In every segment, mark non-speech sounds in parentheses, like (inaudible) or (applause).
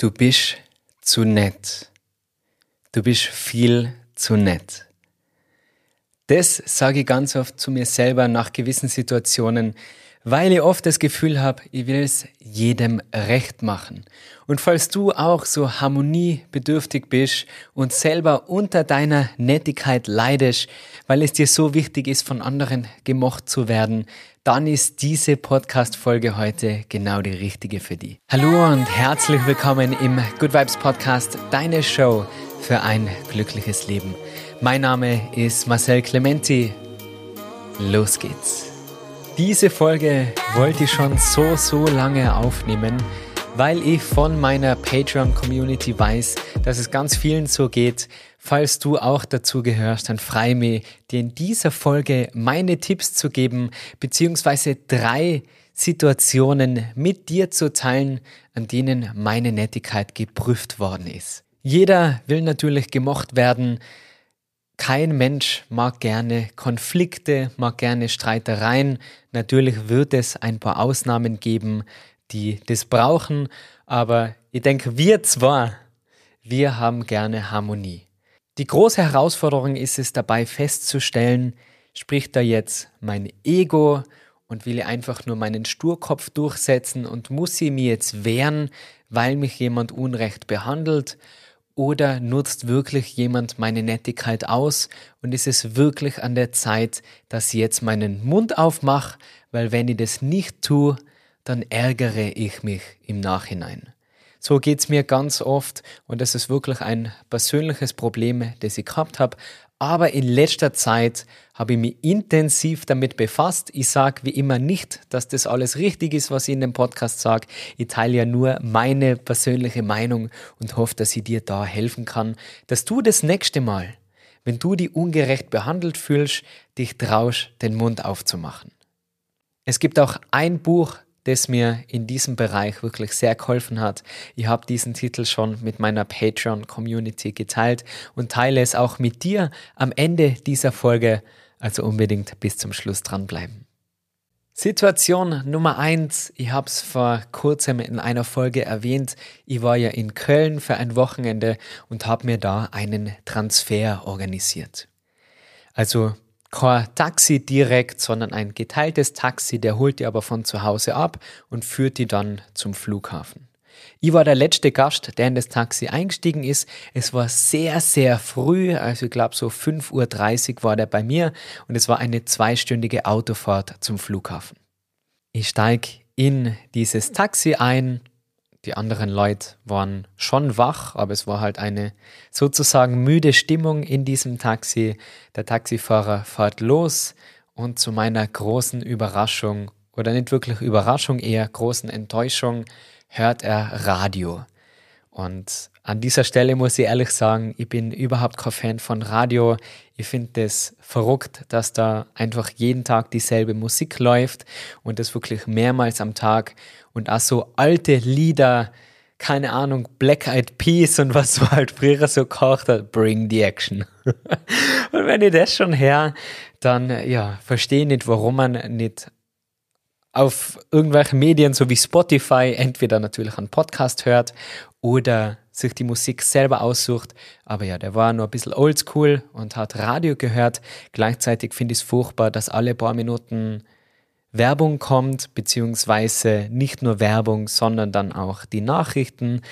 Du bist zu nett. Du bist viel zu nett. Das sage ich ganz oft zu mir selber nach gewissen Situationen, weil ich oft das Gefühl habe, ich will es jedem recht machen. Und falls du auch so harmoniebedürftig bist und selber unter deiner Nettigkeit leidest, weil es dir so wichtig ist, von anderen gemocht zu werden, dann ist diese Podcast-Folge heute genau die richtige für dich. Hallo und herzlich willkommen im Good Vibes Podcast, deine Show für ein glückliches Leben. Mein Name ist Marcel Clementi. Los geht's. Diese Folge wollte ich schon so, so lange aufnehmen, weil ich von meiner Patreon-Community weiß, dass es ganz vielen so geht. Falls du auch dazu gehörst, dann frei mich, dir in dieser Folge meine Tipps zu geben, beziehungsweise drei Situationen mit dir zu teilen, an denen meine Nettigkeit geprüft worden ist. Jeder will natürlich gemocht werden, kein Mensch mag gerne Konflikte, mag gerne Streitereien. Natürlich wird es ein paar Ausnahmen geben, die das brauchen, aber ich denke, wir zwar, wir haben gerne Harmonie. Die große Herausforderung ist es dabei festzustellen, spricht da jetzt mein Ego und will einfach nur meinen Sturkopf durchsetzen und muss sie mir jetzt wehren, weil mich jemand unrecht behandelt oder nutzt wirklich jemand meine Nettigkeit aus und ist es wirklich an der Zeit, dass ich jetzt meinen Mund aufmache, weil wenn ich das nicht tue, dann ärgere ich mich im Nachhinein. So geht's mir ganz oft und das ist wirklich ein persönliches Problem, das ich gehabt habe, aber in letzter Zeit habe ich mich intensiv damit befasst. Ich sage wie immer nicht, dass das alles richtig ist, was ich in dem Podcast sage. Ich teile ja nur meine persönliche Meinung und hoffe, dass ich dir da helfen kann, dass du das nächste Mal, wenn du dich ungerecht behandelt fühlst, dich traust, den Mund aufzumachen. Es gibt auch ein Buch, das mir in diesem Bereich wirklich sehr geholfen hat. Ich habe diesen Titel schon mit meiner Patreon-Community geteilt und teile es auch mit dir am Ende dieser Folge, also unbedingt bis zum Schluss dranbleiben. Situation Nummer eins. Ich habe es vor kurzem in einer Folge erwähnt. Ich war ja in Köln für ein Wochenende und habe mir da einen Transfer organisiert. Also kein Taxi direkt, sondern ein geteiltes Taxi, der holt die aber von zu Hause ab und führt die dann zum Flughafen. Ich war der letzte Gast, der in das Taxi eingestiegen ist. Es war sehr, sehr früh, also ich glaube so 5.30 Uhr war der bei mir und es war eine zweistündige Autofahrt zum Flughafen. Ich steige in dieses Taxi ein, die anderen Leute waren schon wach, aber es war halt eine sozusagen müde Stimmung in diesem Taxi. Der Taxifahrer fährt los und zu meiner großen Überraschung, oder nicht wirklich Überraschung, eher großen Enttäuschung, hört er Radio. Und an dieser Stelle muss ich ehrlich sagen, ich bin überhaupt kein Fan von Radio. Ich finde es verrückt, dass da einfach jeden Tag dieselbe Musik läuft und das wirklich mehrmals am Tag und auch so alte Lieder, keine Ahnung, Black Eyed Peas und was so halt früher so kocht hat, bring the action. (laughs) und wenn ich das schon her, dann ja, verstehe ich nicht, warum man nicht auf irgendwelchen Medien so wie Spotify entweder natürlich einen Podcast hört oder sich die Musik selber aussucht. Aber ja, der war nur ein bisschen oldschool und hat Radio gehört. Gleichzeitig finde ich es furchtbar, dass alle paar Minuten Werbung kommt, beziehungsweise nicht nur Werbung, sondern dann auch die Nachrichten.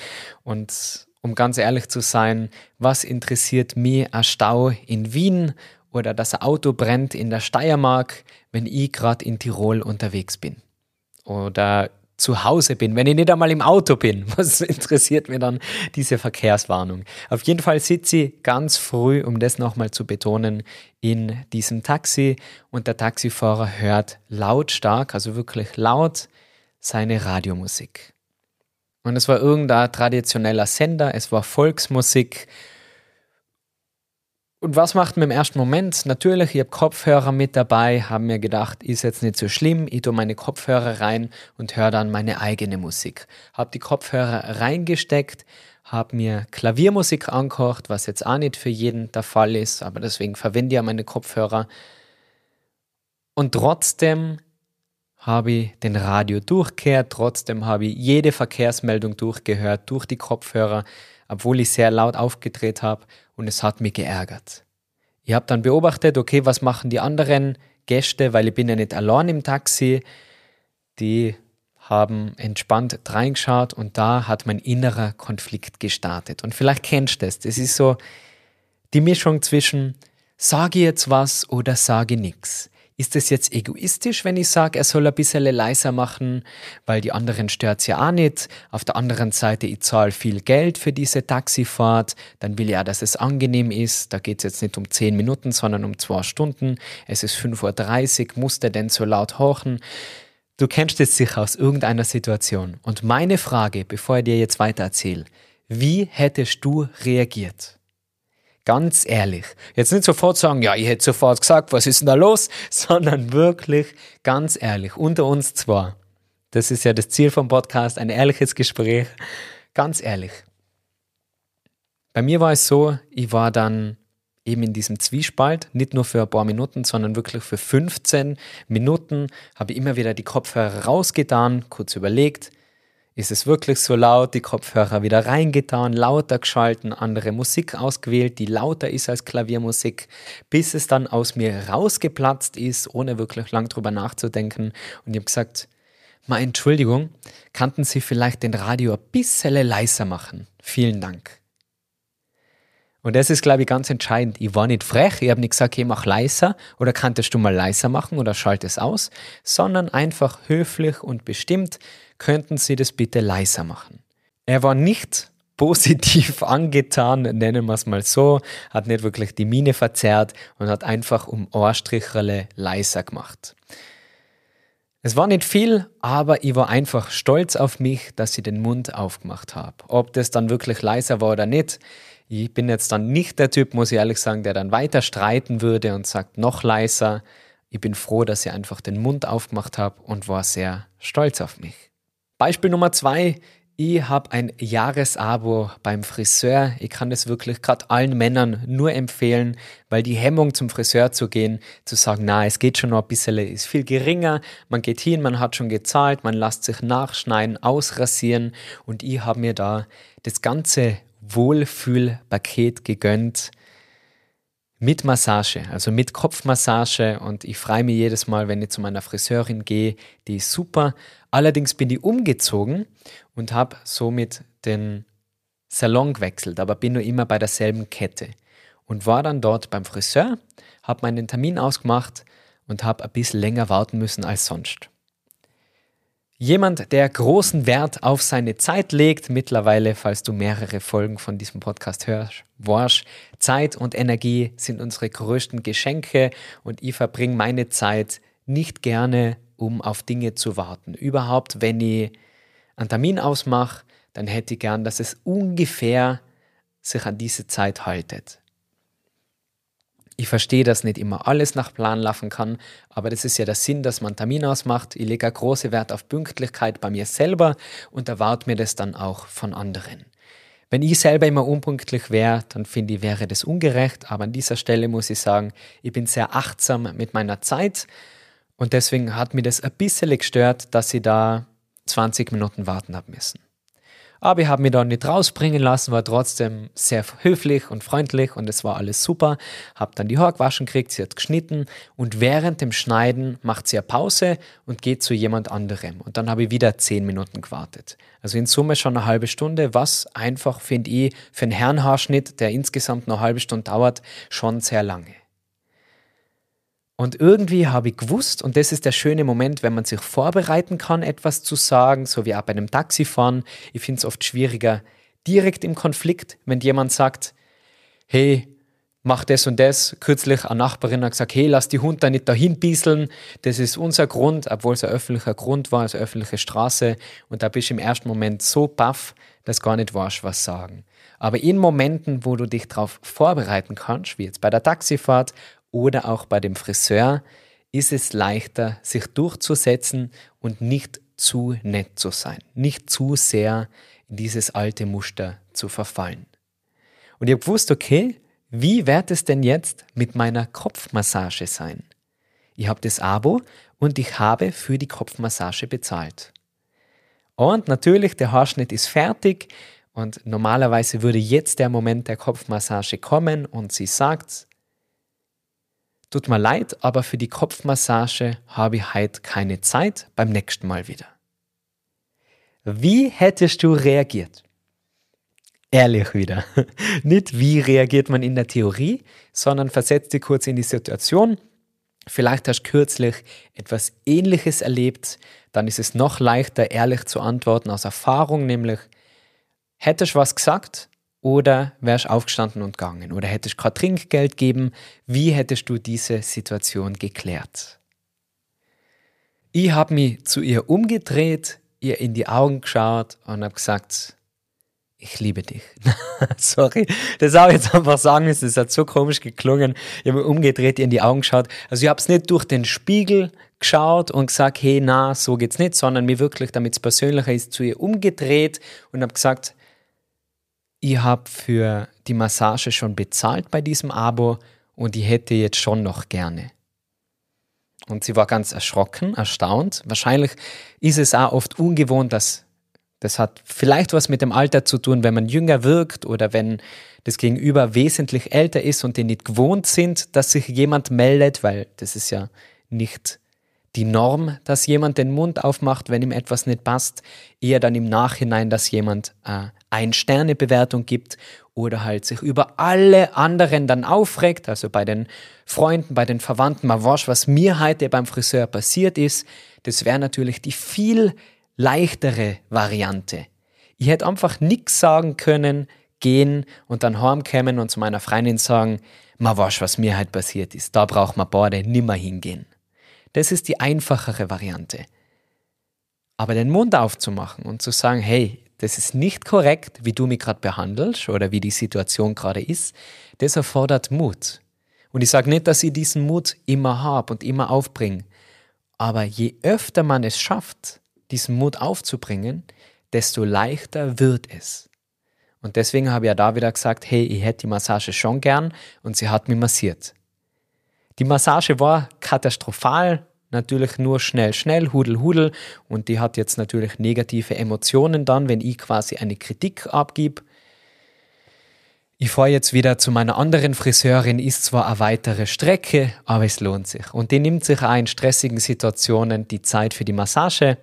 Und um ganz ehrlich zu sein, was interessiert mich ein Stau in Wien oder dass ein Auto brennt in der Steiermark, wenn ich gerade in Tirol unterwegs bin? Oder zu Hause bin, wenn ich nicht einmal im Auto bin. (laughs) Was interessiert mir dann diese Verkehrswarnung? Auf jeden Fall sitze ich ganz früh, um das nochmal zu betonen, in diesem Taxi und der Taxifahrer hört lautstark, also wirklich laut, seine Radiomusik. Und es war irgendein traditioneller Sender, es war Volksmusik und was macht man im ersten Moment? Natürlich, ich habe Kopfhörer mit dabei, habe mir gedacht, ist jetzt nicht so schlimm, ich tue meine Kopfhörer rein und höre dann meine eigene Musik. Habe die Kopfhörer reingesteckt, habe mir Klaviermusik angekocht, was jetzt auch nicht für jeden der Fall ist, aber deswegen verwende ich ja meine Kopfhörer. Und trotzdem habe ich den Radio durchgehört, trotzdem habe ich jede Verkehrsmeldung durchgehört durch die Kopfhörer, obwohl ich sehr laut aufgedreht habe und es hat mich geärgert. Ich habe dann beobachtet, okay, was machen die anderen Gäste, weil ich bin ja nicht allein im Taxi. Die haben entspannt reingeschaut und da hat mein innerer Konflikt gestartet. Und vielleicht kennst du das. Das ist so die Mischung zwischen sage jetzt was oder sage nichts. Ist es jetzt egoistisch, wenn ich sage, er soll ein bisschen leiser machen, weil die anderen stört ja auch nicht. Auf der anderen Seite, ich zahle viel Geld für diese Taxifahrt, dann will ich ja, dass es angenehm ist. Da geht es jetzt nicht um 10 Minuten, sondern um 2 Stunden. Es ist 5.30 Uhr, muss der denn so laut hochen? Du kennst es sicher aus irgendeiner Situation. Und meine Frage, bevor ich dir jetzt weiter erzähle, wie hättest du reagiert? Ganz ehrlich. Jetzt nicht sofort sagen, ja, ich hätte sofort gesagt, was ist denn da los, (laughs) sondern wirklich ganz ehrlich, unter uns zwar. Das ist ja das Ziel vom Podcast, ein ehrliches Gespräch. Ganz ehrlich. Bei mir war es so, ich war dann eben in diesem Zwiespalt, nicht nur für ein paar Minuten, sondern wirklich für 15 Minuten, habe ich immer wieder die Kopfhörer rausgetan, kurz überlegt, ist es wirklich so laut? Die Kopfhörer wieder reingetan, lauter geschalten, andere Musik ausgewählt, die lauter ist als Klaviermusik, bis es dann aus mir rausgeplatzt ist, ohne wirklich lang drüber nachzudenken. Und ich habe gesagt, mal Entschuldigung, kannten Sie vielleicht den Radio ein bisschen leiser machen? Vielen Dank. Und das ist, glaube ich, ganz entscheidend. Ich war nicht frech, ich habe nicht gesagt, hey, mach leiser oder kanntest du mal leiser machen oder schalte es aus, sondern einfach höflich und bestimmt könnten Sie das bitte leiser machen. Er war nicht (laughs) positiv angetan, nennen wir es mal so, hat nicht wirklich die Miene verzerrt und hat einfach um Ohrstricherle leiser gemacht. Es war nicht viel, aber ich war einfach stolz auf mich, dass ich den Mund aufgemacht habe. Ob das dann wirklich leiser war oder nicht, ich bin jetzt dann nicht der Typ, muss ich ehrlich sagen, der dann weiter streiten würde und sagt noch leiser. Ich bin froh, dass ich einfach den Mund aufgemacht habe und war sehr stolz auf mich. Beispiel Nummer zwei. Ich habe ein Jahresabo beim Friseur. Ich kann das wirklich gerade allen Männern nur empfehlen, weil die Hemmung zum Friseur zu gehen, zu sagen, na, es geht schon noch ein bisschen, ist viel geringer. Man geht hin, man hat schon gezahlt, man lässt sich nachschneiden, ausrasieren und ich habe mir da das ganze Wohlfühlpaket gegönnt mit Massage, also mit Kopfmassage und ich freue mich jedes Mal, wenn ich zu meiner Friseurin gehe, die ist super. Allerdings bin ich umgezogen und habe somit den Salon gewechselt, aber bin nur immer bei derselben Kette und war dann dort beim Friseur, habe meinen Termin ausgemacht und habe ein bisschen länger warten müssen als sonst. Jemand, der großen Wert auf seine Zeit legt, mittlerweile, falls du mehrere Folgen von diesem Podcast hörst, warst, Zeit und Energie sind unsere größten Geschenke und ich verbringe meine Zeit nicht gerne, um auf Dinge zu warten. Überhaupt, wenn ich einen Termin ausmache, dann hätte ich gern, dass es ungefähr sich an diese Zeit haltet. Ich verstehe, dass nicht immer alles nach Plan laufen kann, aber das ist ja der Sinn, dass man Termin ausmacht. Ich lege große Wert auf Pünktlichkeit bei mir selber und erwarte mir das dann auch von anderen. Wenn ich selber immer unpünktlich wäre, dann finde ich, wäre das ungerecht, aber an dieser Stelle muss ich sagen, ich bin sehr achtsam mit meiner Zeit und deswegen hat mir das ein bisschen gestört, dass ich da 20 Minuten warten habe müssen. Aber ich habe mich da nicht rausbringen lassen, war trotzdem sehr höflich und freundlich und es war alles super. Habe dann die Haare gewaschen gekriegt, sie hat geschnitten und während dem Schneiden macht sie eine Pause und geht zu jemand anderem. Und dann habe ich wieder zehn Minuten gewartet. Also in Summe schon eine halbe Stunde, was einfach, finde ich, für einen Herrenhaarschnitt, der insgesamt eine halbe Stunde dauert, schon sehr lange. Und irgendwie habe ich gewusst, und das ist der schöne Moment, wenn man sich vorbereiten kann, etwas zu sagen, so wie auch bei einem Taxifahren. Ich finde es oft schwieriger, direkt im Konflikt, wenn jemand sagt, hey, mach das und das. Kürzlich eine Nachbarin hat gesagt, hey, lass die Hunde nicht dahin bieseln. Das ist unser Grund, obwohl es ein öffentlicher Grund war, also öffentliche Straße. Und da bist du im ersten Moment so baff, dass gar nicht weißt, was sagen. Aber in Momenten, wo du dich darauf vorbereiten kannst, wie jetzt bei der Taxifahrt oder auch bei dem Friseur ist es leichter, sich durchzusetzen und nicht zu nett zu sein, nicht zu sehr in dieses alte Muster zu verfallen. Und ich habe gewusst, okay, wie wird es denn jetzt mit meiner Kopfmassage sein? Ich habe das Abo und ich habe für die Kopfmassage bezahlt. Und natürlich, der Haarschnitt ist fertig und normalerweise würde jetzt der Moment der Kopfmassage kommen und sie sagt, tut mir leid, aber für die Kopfmassage habe ich heute keine Zeit, beim nächsten Mal wieder. Wie hättest du reagiert? Ehrlich wieder. (laughs) Nicht wie reagiert man in der Theorie, sondern versetz dich kurz in die Situation. Vielleicht hast du kürzlich etwas Ähnliches erlebt, dann ist es noch leichter, ehrlich zu antworten aus Erfahrung, nämlich hättest du was gesagt oder wärst du aufgestanden und gegangen oder hättest du kein Trinkgeld geben, wie hättest du diese Situation geklärt? Ich habe mich zu ihr umgedreht, ihr in die Augen geschaut und habe gesagt, ich liebe dich. (laughs) Sorry, das auch jetzt einfach sagen müssen, das hat so komisch geklungen. Ich habe umgedreht, ihr in die Augen geschaut. Also ich habe es nicht durch den Spiegel geschaut und gesagt, hey, na, so geht's nicht, sondern mir wirklich, damit es persönlicher ist, zu ihr umgedreht und habe gesagt, ich habe für die Massage schon bezahlt bei diesem Abo und ich hätte jetzt schon noch gerne. Und sie war ganz erschrocken, erstaunt. Wahrscheinlich ist es auch oft ungewohnt, dass das hat vielleicht was mit dem Alter zu tun, wenn man jünger wirkt oder wenn das Gegenüber wesentlich älter ist und die nicht gewohnt sind, dass sich jemand meldet, weil das ist ja nicht die Norm, dass jemand den Mund aufmacht, wenn ihm etwas nicht passt, eher dann im Nachhinein, dass jemand äh, ein Sternebewertung gibt oder halt sich über alle anderen dann aufregt, also bei den Freunden, bei den Verwandten, mal wasch, was mir heute beim Friseur passiert ist, das wäre natürlich die viel leichtere Variante. Ich hätte einfach nichts sagen können, gehen und dann heimkommen und zu meiner Freundin sagen, ma wasch, was mir halt passiert ist, da braucht man beide nimmer hingehen. Das ist die einfachere Variante. Aber den Mund aufzumachen und zu sagen, hey, das ist nicht korrekt, wie du mich gerade behandelst oder wie die Situation gerade ist, das erfordert Mut. Und ich sage nicht, dass ich diesen Mut immer habe und immer aufbringe. Aber je öfter man es schafft, diesen Mut aufzubringen, desto leichter wird es. Und deswegen habe ich ja da wieder gesagt, hey, ich hätte die Massage schon gern und sie hat mich massiert. Die Massage war katastrophal, natürlich nur schnell, schnell, hudel, hudel. Und die hat jetzt natürlich negative Emotionen dann, wenn ich quasi eine Kritik abgib. Ich fahre jetzt wieder zu meiner anderen Friseurin, ist zwar eine weitere Strecke, aber es lohnt sich. Und die nimmt sich auch in stressigen Situationen die Zeit für die Massage.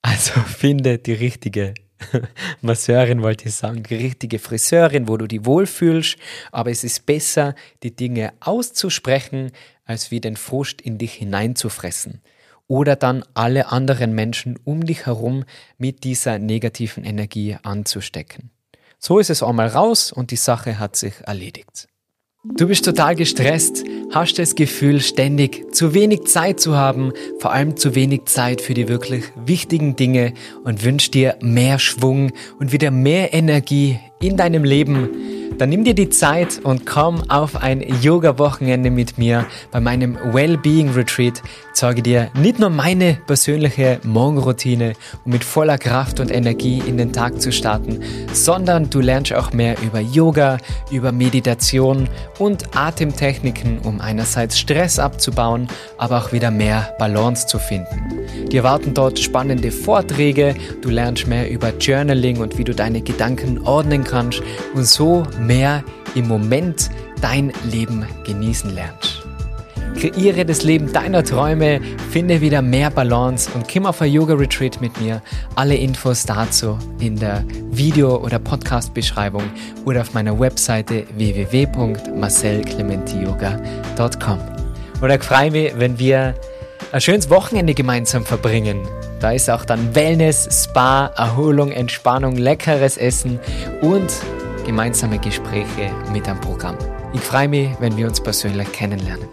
Also (laughs) finde die richtige (laughs) Masseurin wollte ich sagen, die richtige Friseurin, wo du dich wohlfühlst, aber es ist besser, die Dinge auszusprechen, als wie den Frust in dich hineinzufressen oder dann alle anderen Menschen um dich herum mit dieser negativen Energie anzustecken. So ist es einmal raus und die Sache hat sich erledigt. Du bist total gestresst, hast das Gefühl, ständig zu wenig Zeit zu haben, vor allem zu wenig Zeit für die wirklich wichtigen Dinge und wünschst dir mehr Schwung und wieder mehr Energie in deinem Leben dann nimm dir die Zeit und komm auf ein Yoga-Wochenende mit mir bei meinem Wellbeing Retreat. Zeige dir nicht nur meine persönliche Morgenroutine, um mit voller Kraft und Energie in den Tag zu starten, sondern du lernst auch mehr über Yoga, über Meditation und Atemtechniken, um einerseits Stress abzubauen, aber auch wieder mehr Balance zu finden. Dir warten dort spannende Vorträge, du lernst mehr über Journaling und wie du deine Gedanken ordnen kannst und so mehr im Moment dein Leben genießen lernst. Kreiere das Leben deiner Träume, finde wieder mehr Balance und komm auf ein Yoga Retreat mit mir. Alle Infos dazu in der Video- oder Podcast-Beschreibung oder auf meiner Webseite www.marcelclementiyoga.com. Oder ich freue mich, wenn wir ein schönes Wochenende gemeinsam verbringen. Da ist auch dann Wellness, Spa, Erholung, Entspannung, leckeres Essen und gemeinsame Gespräche mit am Programm. Ich freue mich, wenn wir uns persönlich kennenlernen.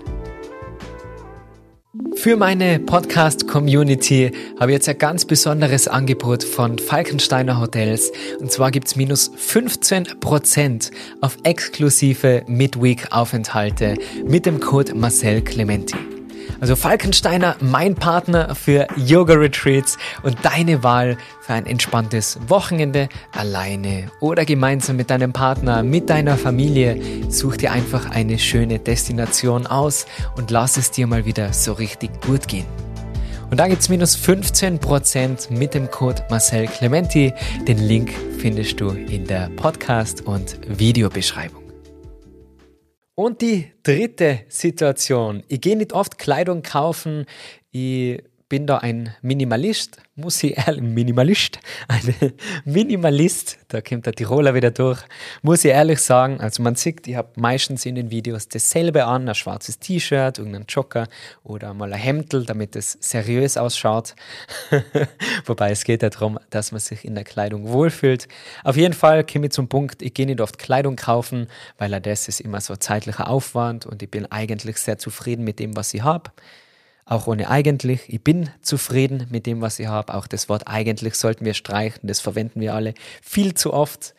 Für meine Podcast-Community habe ich jetzt ein ganz besonderes Angebot von Falkensteiner Hotels. Und zwar gibt es minus 15% auf exklusive Midweek-Aufenthalte mit dem Code Marcel Clementi. Also Falkensteiner, mein Partner für Yoga Retreats und deine Wahl für ein entspanntes Wochenende alleine oder gemeinsam mit deinem Partner, mit deiner Familie. Such dir einfach eine schöne Destination aus und lass es dir mal wieder so richtig gut gehen. Und da gibt's minus 15% mit dem Code Marcel Clementi. Den Link findest du in der Podcast- und Videobeschreibung. Und die dritte Situation. Ich gehe nicht oft Kleidung kaufen. Ich bin da ein Minimalist, muss ich ehrlich, Minimalist, (laughs) ein Minimalist, da kommt der Tiroler wieder durch, muss ich ehrlich sagen, also man sieht, ich habe meistens in den Videos dasselbe an, ein schwarzes T-Shirt, irgendein Jogger oder mal ein Hemdel, damit es seriös ausschaut. (laughs) Wobei es geht ja darum, dass man sich in der Kleidung wohlfühlt. Auf jeden Fall komme ich zum Punkt, ich gehe nicht oft Kleidung kaufen, weil das ist immer so zeitlicher Aufwand und ich bin eigentlich sehr zufrieden mit dem, was ich habe auch ohne eigentlich. Ich bin zufrieden mit dem, was ich habe. Auch das Wort eigentlich sollten wir streichen, das verwenden wir alle viel zu oft.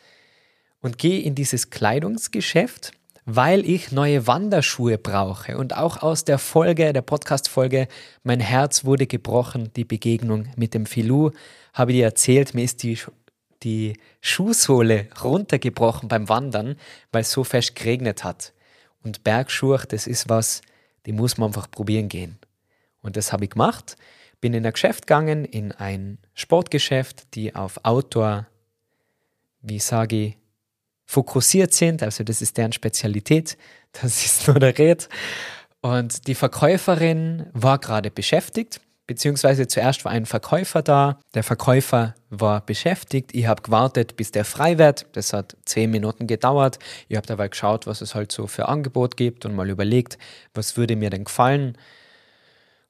Und gehe in dieses Kleidungsgeschäft, weil ich neue Wanderschuhe brauche. Und auch aus der Folge, der Podcast-Folge, mein Herz wurde gebrochen, die Begegnung mit dem Filou, habe ich dir erzählt, mir ist die, die Schuhsohle runtergebrochen beim Wandern, weil es so fest geregnet hat. Und Bergschuhe, das ist was, die muss man einfach probieren gehen. Und das habe ich gemacht. Bin in ein Geschäft gegangen, in ein Sportgeschäft, die auf Outdoor, wie sage ich, fokussiert sind. Also das ist deren Spezialität. Das ist nur der Red. Und die Verkäuferin war gerade beschäftigt, beziehungsweise zuerst war ein Verkäufer da. Der Verkäufer war beschäftigt. Ich habe gewartet, bis der frei wird. Das hat zehn Minuten gedauert. Ich habe dabei geschaut, was es halt so für Angebot gibt und mal überlegt, was würde mir denn gefallen.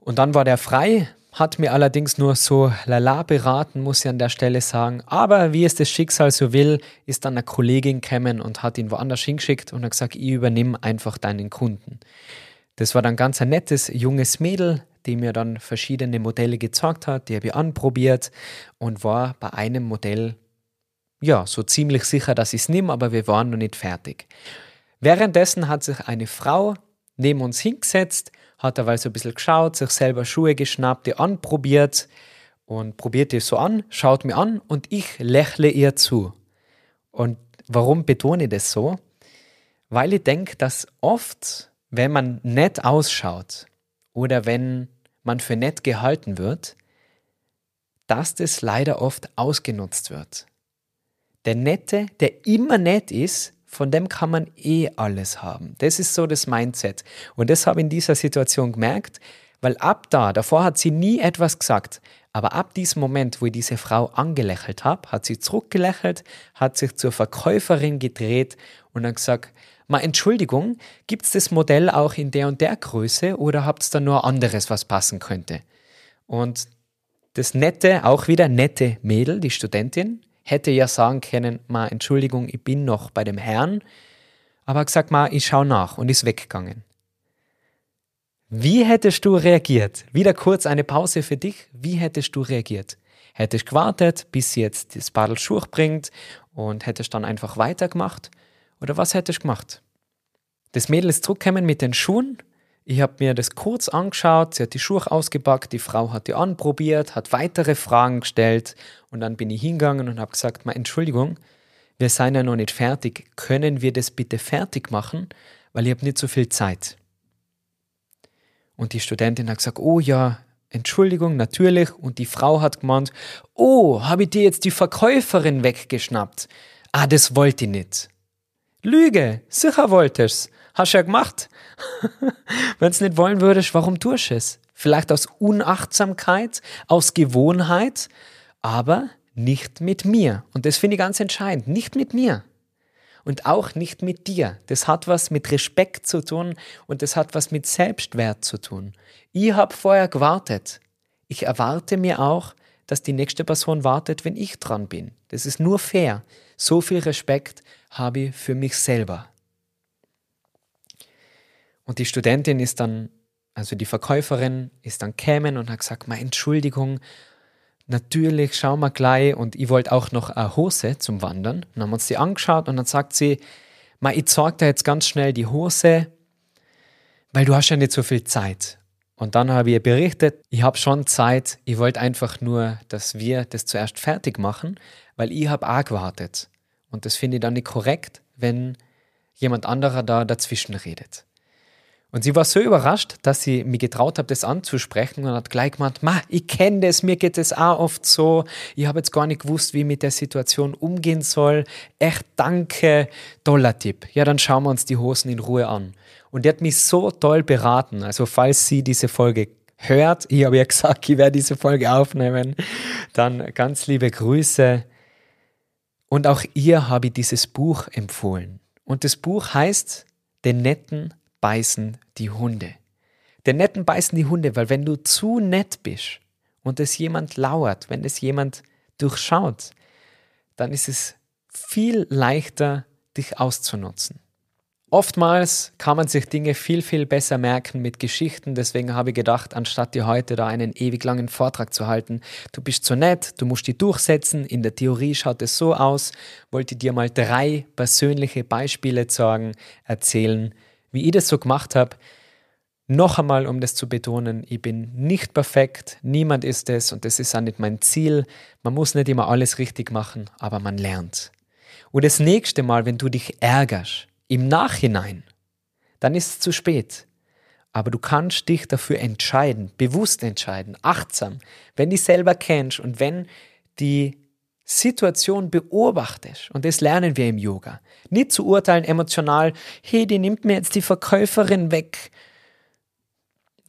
Und dann war der frei, hat mir allerdings nur so lala beraten, muss ich an der Stelle sagen. Aber wie es das Schicksal so will, ist dann eine Kollegin gekommen und hat ihn woanders hingeschickt und hat gesagt, ich übernimm einfach deinen Kunden. Das war dann ganz ein nettes, junges Mädel, die mir dann verschiedene Modelle gezeigt hat, die habe ich anprobiert und war bei einem Modell, ja, so ziemlich sicher, dass ich es nehme, aber wir waren noch nicht fertig. Währenddessen hat sich eine Frau neben uns hingesetzt hat er weil so ein bisschen geschaut, sich selber Schuhe geschnappt, die anprobiert und probiert die so an, schaut mir an und ich lächle ihr zu. Und warum betone ich das so? Weil ich denke, dass oft, wenn man nett ausschaut oder wenn man für nett gehalten wird, dass das leider oft ausgenutzt wird. Der Nette, der immer nett ist, von dem kann man eh alles haben. Das ist so das Mindset. Und das habe ich in dieser Situation gemerkt, weil ab da, davor hat sie nie etwas gesagt, aber ab diesem Moment, wo ich diese Frau angelächelt habe, hat sie zurückgelächelt, hat sich zur Verkäuferin gedreht und dann gesagt, mal Entschuldigung, gibt es das Modell auch in der und der Größe oder habt ihr da nur anderes, was passen könnte? Und das nette, auch wieder nette Mädel, die Studentin, hätte ja sagen können, ma, Entschuldigung, ich bin noch bei dem Herrn, aber gesagt, ma, ich schau nach und ist weggegangen. Wie hättest du reagiert? Wieder kurz eine Pause für dich. Wie hättest du reagiert? Hättest gewartet, bis sie jetzt das Badel Schuh bringt und hättest dann einfach weitergemacht? Oder was hättest du gemacht? Das Mädel ist zurückgekommen mit den Schuhen ich habe mir das kurz angeschaut, sie hat die Schuhe ausgepackt, die Frau hat die anprobiert, hat weitere Fragen gestellt und dann bin ich hingegangen und habe gesagt, mal Entschuldigung, wir seien ja noch nicht fertig, können wir das bitte fertig machen, weil ich habe nicht so viel Zeit. Und die Studentin hat gesagt, oh ja, Entschuldigung, natürlich. Und die Frau hat gemeint, oh, habe ich dir jetzt die Verkäuferin weggeschnappt? Ah, das wollte ich nicht. Lüge, sicher wolltest Hast du ja gemacht. (laughs) Wenn es nicht wollen würdest, warum tust du es? Vielleicht aus Unachtsamkeit, aus Gewohnheit, aber nicht mit mir. Und das finde ich ganz entscheidend. Nicht mit mir. Und auch nicht mit dir. Das hat was mit Respekt zu tun und das hat was mit Selbstwert zu tun. Ich habe vorher gewartet. Ich erwarte mir auch, dass die nächste Person wartet, wenn ich dran bin. Das ist nur fair. So viel Respekt habe ich für mich selber. Und die Studentin ist dann, also die Verkäuferin ist dann kämen und hat gesagt, mal Entschuldigung, natürlich, schau mal gleich. Und ich wollte auch noch eine Hose zum Wandern. dann haben wir uns die angeschaut und dann sagt sie, mal ich zeig dir jetzt ganz schnell die Hose, weil du hast ja nicht so viel Zeit. Und dann habe ich ihr berichtet, ich habe schon Zeit, ich wollte einfach nur, dass wir das zuerst fertig machen, weil ich habe auch gewartet. Und das finde ich dann nicht korrekt, wenn jemand anderer da dazwischen redet. Und sie war so überrascht, dass sie mir getraut hat, das anzusprechen und hat gleich gemeint, ma, ich kenne das, mir geht es auch oft so. Ich habe jetzt gar nicht gewusst, wie ich mit der Situation umgehen soll. Echt danke, toller Tipp. Ja, dann schauen wir uns die Hosen in Ruhe an. Und die hat mich so toll beraten. Also falls sie diese Folge hört, ich habe ja (laughs) gesagt, ich werde diese Folge aufnehmen, dann ganz liebe Grüße. Und auch ihr habe ich dieses Buch empfohlen. Und das Buch heißt Den netten beißen die Hunde. Den Netten beißen die Hunde, weil wenn du zu nett bist und es jemand lauert, wenn es jemand durchschaut, dann ist es viel leichter, dich auszunutzen. Oftmals kann man sich Dinge viel, viel besser merken mit Geschichten. Deswegen habe ich gedacht, anstatt dir heute da einen ewig langen Vortrag zu halten, du bist zu nett, du musst die durchsetzen. In der Theorie schaut es so aus. Wollte dir mal drei persönliche Beispiele sagen, erzählen, wie ich das so gemacht habe. Noch einmal, um das zu betonen, ich bin nicht perfekt, niemand ist es und das ist auch nicht mein Ziel. Man muss nicht immer alles richtig machen, aber man lernt. Und das nächste Mal, wenn du dich ärgerst, im Nachhinein, dann ist es zu spät. Aber du kannst dich dafür entscheiden, bewusst entscheiden, achtsam, wenn du selber kennst und wenn die Situation beobachtest, und das lernen wir im Yoga, nicht zu urteilen emotional, hey, die nimmt mir jetzt die Verkäuferin weg,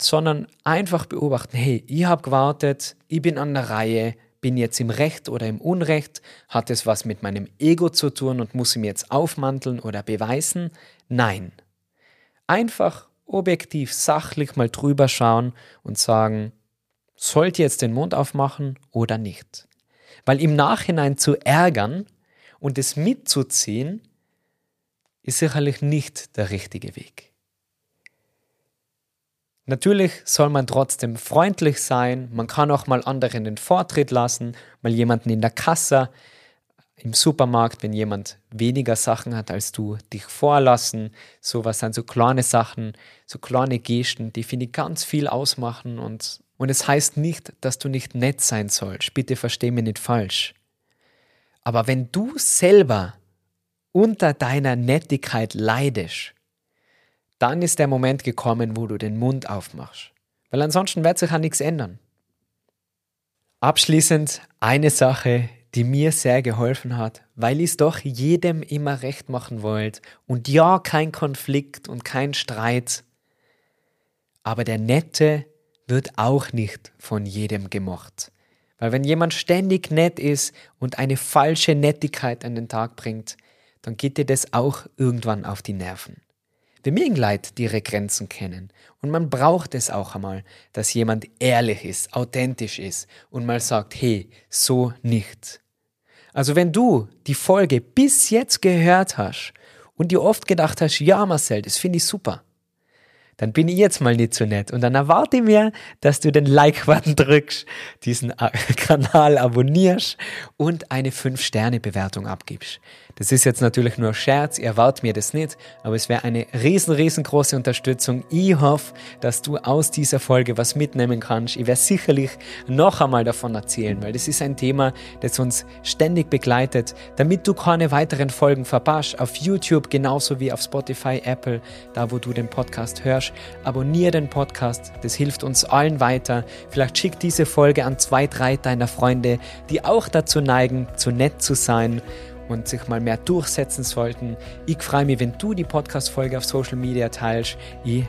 sondern einfach beobachten, hey, ich habe gewartet, ich bin an der Reihe, bin jetzt im Recht oder im Unrecht, hat es was mit meinem Ego zu tun und muss ich mir jetzt aufmanteln oder beweisen? Nein. Einfach objektiv, sachlich mal drüber schauen und sagen, sollt ihr jetzt den Mund aufmachen oder nicht? Weil im Nachhinein zu ärgern und es mitzuziehen, ist sicherlich nicht der richtige Weg. Natürlich soll man trotzdem freundlich sein, man kann auch mal anderen den Vortritt lassen, mal jemanden in der Kasse, im Supermarkt, wenn jemand weniger Sachen hat als du, dich vorlassen. Sowas sind so kleine Sachen, so kleine Gesten, die finde ich ganz viel ausmachen und und es heißt nicht, dass du nicht nett sein sollst. Bitte versteh mich nicht falsch. Aber wenn du selber unter deiner Nettigkeit leidest, dann ist der Moment gekommen, wo du den Mund aufmachst. Weil ansonsten wird sich ja nichts ändern. Abschließend eine Sache, die mir sehr geholfen hat, weil ich es doch jedem immer recht machen wollte. Und ja, kein Konflikt und kein Streit. Aber der nette, wird auch nicht von jedem gemocht. Weil wenn jemand ständig nett ist und eine falsche Nettigkeit an den Tag bringt, dann geht dir das auch irgendwann auf die Nerven. Wir mögen Leid, die ihre Grenzen kennen. Und man braucht es auch einmal, dass jemand ehrlich ist, authentisch ist und mal sagt, hey, so nicht. Also wenn du die Folge bis jetzt gehört hast und dir oft gedacht hast, ja Marcel, das finde ich super, dann bin ich jetzt mal nicht so nett. Und dann erwarte ich mir, dass du den Like-Button (laughs) drückst, diesen (laughs) Kanal abonnierst und eine 5-Sterne-Bewertung abgibst. Das ist jetzt natürlich nur Scherz, ihr erwartet mir das nicht, aber es wäre eine riesen, riesengroße Unterstützung. Ich hoffe, dass du aus dieser Folge was mitnehmen kannst. Ich werde sicherlich noch einmal davon erzählen, weil das ist ein Thema, das uns ständig begleitet, damit du keine weiteren Folgen verpasst. Auf YouTube genauso wie auf Spotify, Apple, da wo du den Podcast hörst. Abonniere den Podcast, das hilft uns allen weiter. Vielleicht schick diese Folge an zwei, drei deiner Freunde, die auch dazu neigen, zu nett zu sein und sich mal mehr durchsetzen sollten. Ich freue mich, wenn du die Podcast-Folge auf Social Media teilst. Ich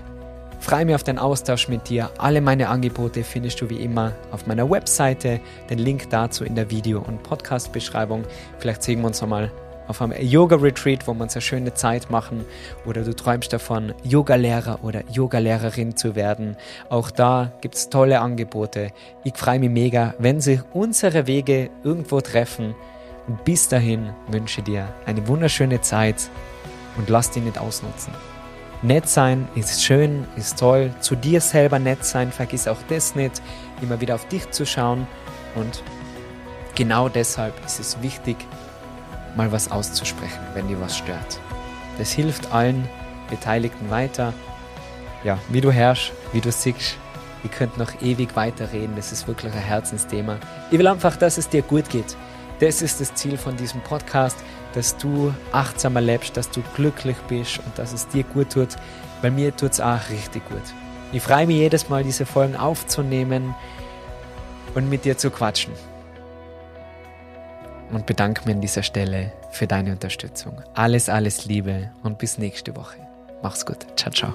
freue mich auf den Austausch mit dir. Alle meine Angebote findest du wie immer auf meiner Webseite. Den Link dazu in der Video- und Podcast-Beschreibung. Vielleicht sehen wir uns nochmal auf einem Yoga-Retreat, wo wir uns eine schöne Zeit machen. Oder du träumst davon, Yogalehrer oder Yogalehrerin zu werden. Auch da gibt es tolle Angebote. Ich freue mich mega, wenn sich unsere Wege irgendwo treffen. Und bis dahin wünsche dir eine wunderschöne Zeit und lass dich nicht ausnutzen. Nett sein ist schön, ist toll. Zu dir selber nett sein, vergiss auch das nicht. Immer wieder auf dich zu schauen. Und genau deshalb ist es wichtig, mal was auszusprechen, wenn dir was stört. Das hilft allen Beteiligten weiter. Ja, wie du herrschst, wie du siehst, Ich könnte noch ewig weiterreden. Das ist wirklich ein Herzensthema. Ich will einfach, dass es dir gut geht. Das ist das Ziel von diesem Podcast, dass du achtsamer lebst, dass du glücklich bist und dass es dir gut tut. Bei mir tut es auch richtig gut. Ich freue mich jedes Mal, diese Folgen aufzunehmen und mit dir zu quatschen. Und bedanke mich an dieser Stelle für deine Unterstützung. Alles, alles Liebe und bis nächste Woche. Mach's gut. Ciao, ciao.